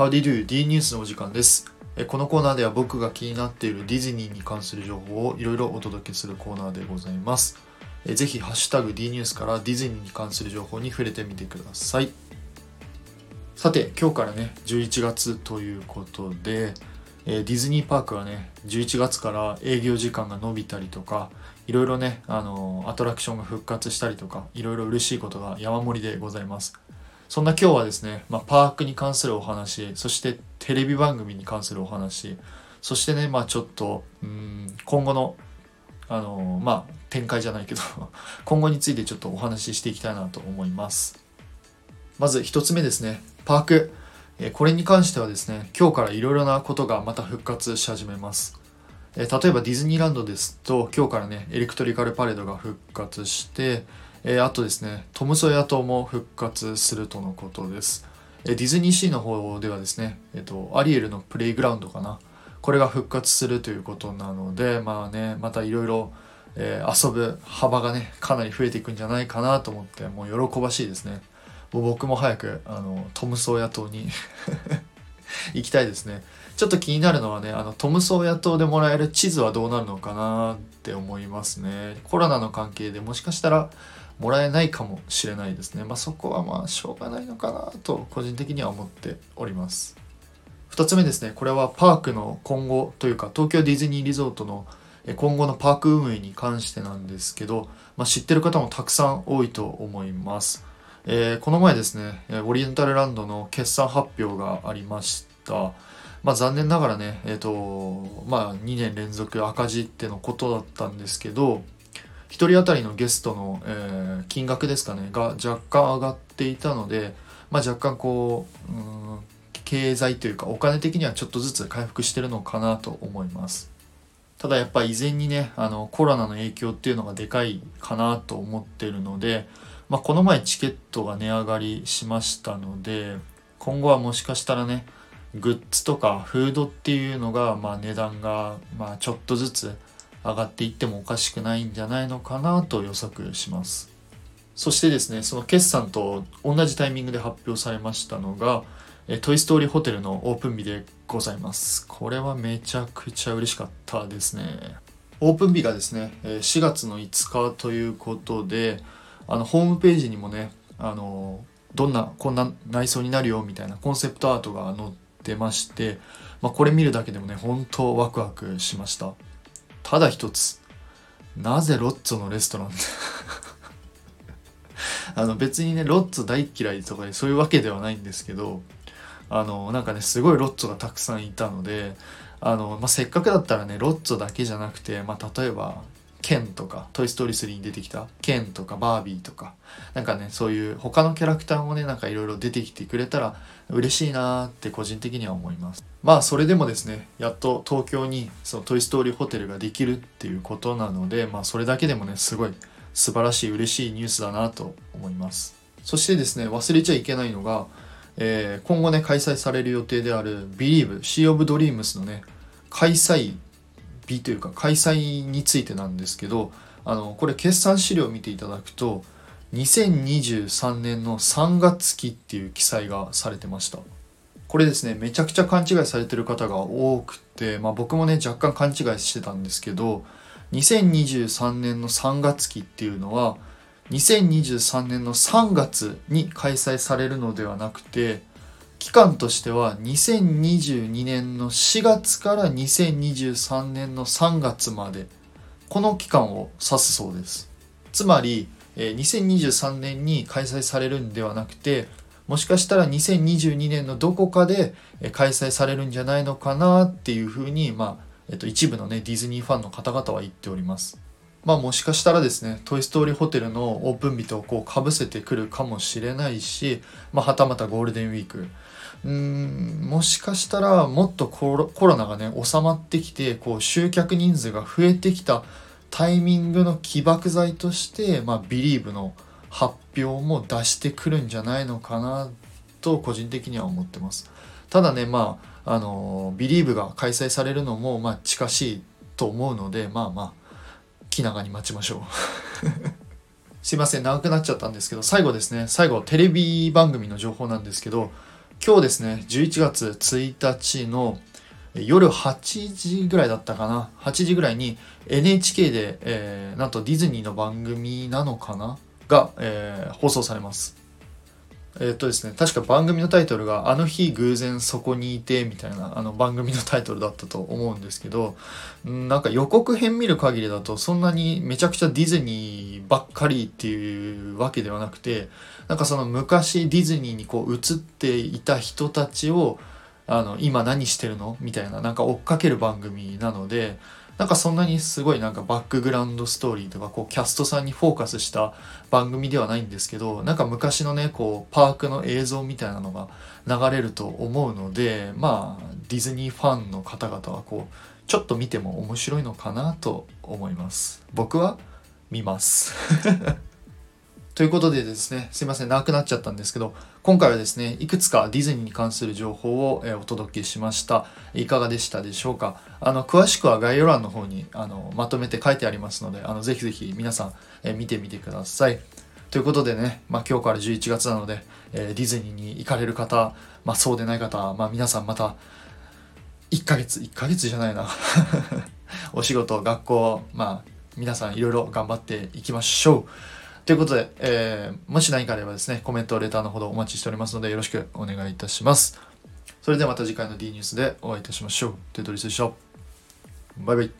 Howdy Do D ニュースのお時間です。このコーナーでは僕が気になっているディズニーに関する情報をいろいろお届けするコーナーでございます。えぜひハッシュタグ D ニュースからディズニーに関する情報に触れてみてください。さて、今日からね、11月ということで、えディズニーパークはね、11月から営業時間が伸びたりとか、いろいろね、あのアトラクションが復活したりとか、いろいろ嬉しいことが山盛りでございます。そんな今日はですね、まあ、パークに関するお話、そしてテレビ番組に関するお話、そしてね、まあちょっと、うん、今後の、あのまあ展開じゃないけど、今後についてちょっとお話ししていきたいなと思います。まず一つ目ですね、パーク。えこれに関してはですね、今日からいろいろなことがまた復活し始めます。え例えばディズニーランドですと、今日からね、エレクトリカルパレードが復活して、えーあとですね、トムソヤ島も復活するとのことです。えーディズニーシーの方ではですね、えっ、と、アリエルのプレイグラウンドかな。これが復活するということなので、まあね、またいろいろ、遊ぶ幅がね、かなり増えていくんじゃないかなと思って、もう喜ばしいですね。もう僕も早く、あの、トムソーヤ島に 行きたいですね。ちょっと気になるのはね、あの、トムソーヤ島でもらえる地図はどうなるのかなって思いますね。コロナの関係でもしかしたらもらえないかもしれないですね。まあそこはまあしょうがないのかなと個人的には思っております。二つ目ですね、これはパークの今後というか東京ディズニーリゾートの今後のパーク運営に関してなんですけど、まあ、知ってる方もたくさん多いと思います。えーこの前ですね、オリエンタルランドの決算発表がありました。まあ残念ながらね、えっ、と、まあ2年連続赤字ってのことだったんですけど、1人当たりのゲストの、えー金額ですかね、が若干上がっていたので、まあ若干こう、うん経済というかお金的にはちょっとずつ回復してるのかなと思います。ただやっぱ以前にね、あのコロナの影響っていうのがでかいかなと思ってるので、まあこの前チケットが値上がりしましたので、今後はもしかしたらね、グッズとかフードっていうのが、まあ値段が、まあちょっとずつ上がっていってもおかしくないんじゃないのかなと予測します。そしてですね、その決算と同じタイミングで発表されましたのが、トイ・ストーリーホテルのオープン日でございます。これはめちゃくちゃ嬉しかったですね。オープン日がですね、4月の5日ということで、あの、ホームページにもね、あの、どんな、こんな内装になるよみたいなコンセプトアートが載ってまして、まあ、これ見るだけでもね、本当ワクワクしました。ただ一つ、なぜロッツォのレストラン？あの別にね、ロッツォ大嫌いとかそういうわけではないんですけど、あの、なんかね、すごいロッツォがたくさんいたので、あの、まあ、せっかくだったらね、ロッツォだけじゃなくて、まあ、例えば、ケンとか、トイ・ストーリー3に出てきたケンとかバービーとか、なんかね、そういう他のキャラクターもね、なんかいろいろ出てきてくれたら嬉しいなーって個人的には思います。まあ、それでもですね、やっと東京にそのトイ・ストーリーホテルができるっていうことなので、まあ、それだけでもね、すごい素晴らしい嬉しいニュースだなと思います。そしてですね、忘れちゃいけないのが、えー今後ね、開催される予定である Believe Sea of Dreams のね、開催日というか開催についてなんですけど、あの、これ決算資料を見ていただくと、2023年の3月期っていう記載がされてました。これですね、めちゃくちゃ勘違いされてる方が多くて、まあ僕もね、若干勘違いしてたんですけど、2023年の3月期っていうのは、2023年の3月に開催されるのではなくて、期間としては2022年の4月から2023年の3月まで、この期間を指すそうです。つまり、2023年に開催されるんではなくて、もしかしたら2022年のどこかで開催されるんじゃないのかなっていうふうに、まあ、えっと、一部のね、ディズニーファンの方々は言っております。まあもしかしたらですね、トイ・ストーリーホテルのオープン日とこう被せてくるかもしれないし、まあはたまたゴールデンウィーク。うん、もしかしたらもっとコロコロナがね、収まってきて、こう集客人数が増えてきたタイミングの起爆剤として、まあビリーブの発表も出してくるんじゃないのかなと個人的には思ってます。ただね、まあ、あの、ビリーブが開催されるのも、まあ近しいと思うので、まあまあ、気長に待ちましょう。すいません、長くなっちゃったんですけど、最後ですね、最後、テレビ番組の情報なんですけど、今日ですね11月1日の夜8時ぐらいだったかな。8時ぐらいに NHK で、えー、なんとディズニーの番組なのかな？が、えー、放送されます。えっとですね確か番組のタイトルが「あの日偶然そこにいて」みたいなあの番組のタイトルだったと思うんですけどなんか予告編見る限りだとそんなにめちゃくちゃディズニーばっかりっていうわけではなくてなんかその昔ディズニーにこう映っていた人たちをあの今何してるの？みたいななんか追っかける番組なのでなんかそんなにすごいなんかバックグラウンドストーリーとかこうキャストさんにフォーカスした番組ではないんですけどなんか昔のねこうパークの映像みたいなのが流れると思うのでまあディズニーファンの方々はこうちょっと見ても面白いのかなと思います。僕は見ます。ということでですね、すいません、長くなっちゃったんですけど、今回はですね、いくつかディズニーに関する情報を、お届けしました。いかがでしたでしょうか？あの、詳しくは概要欄の方にあのまとめて書いてありますので、あのぜひぜひ皆さん、え見てみてください。ということでね、まあ、今日から11月なので、えディズニーに行かれる方、まあ、そうでない方、まあ、皆さんまた、1ヶ月、1ヶ月じゃないな。お仕事、学校、まあ、皆さんいろいろ頑張っていきましょう。ということで、えー、もし何かあればですね、コメント、レターのほどお待ちしておりますので、よろしくお願いいたします。それではまた次回の D ニュースでお会いいたしましょう。テトリスでした。バイバイ。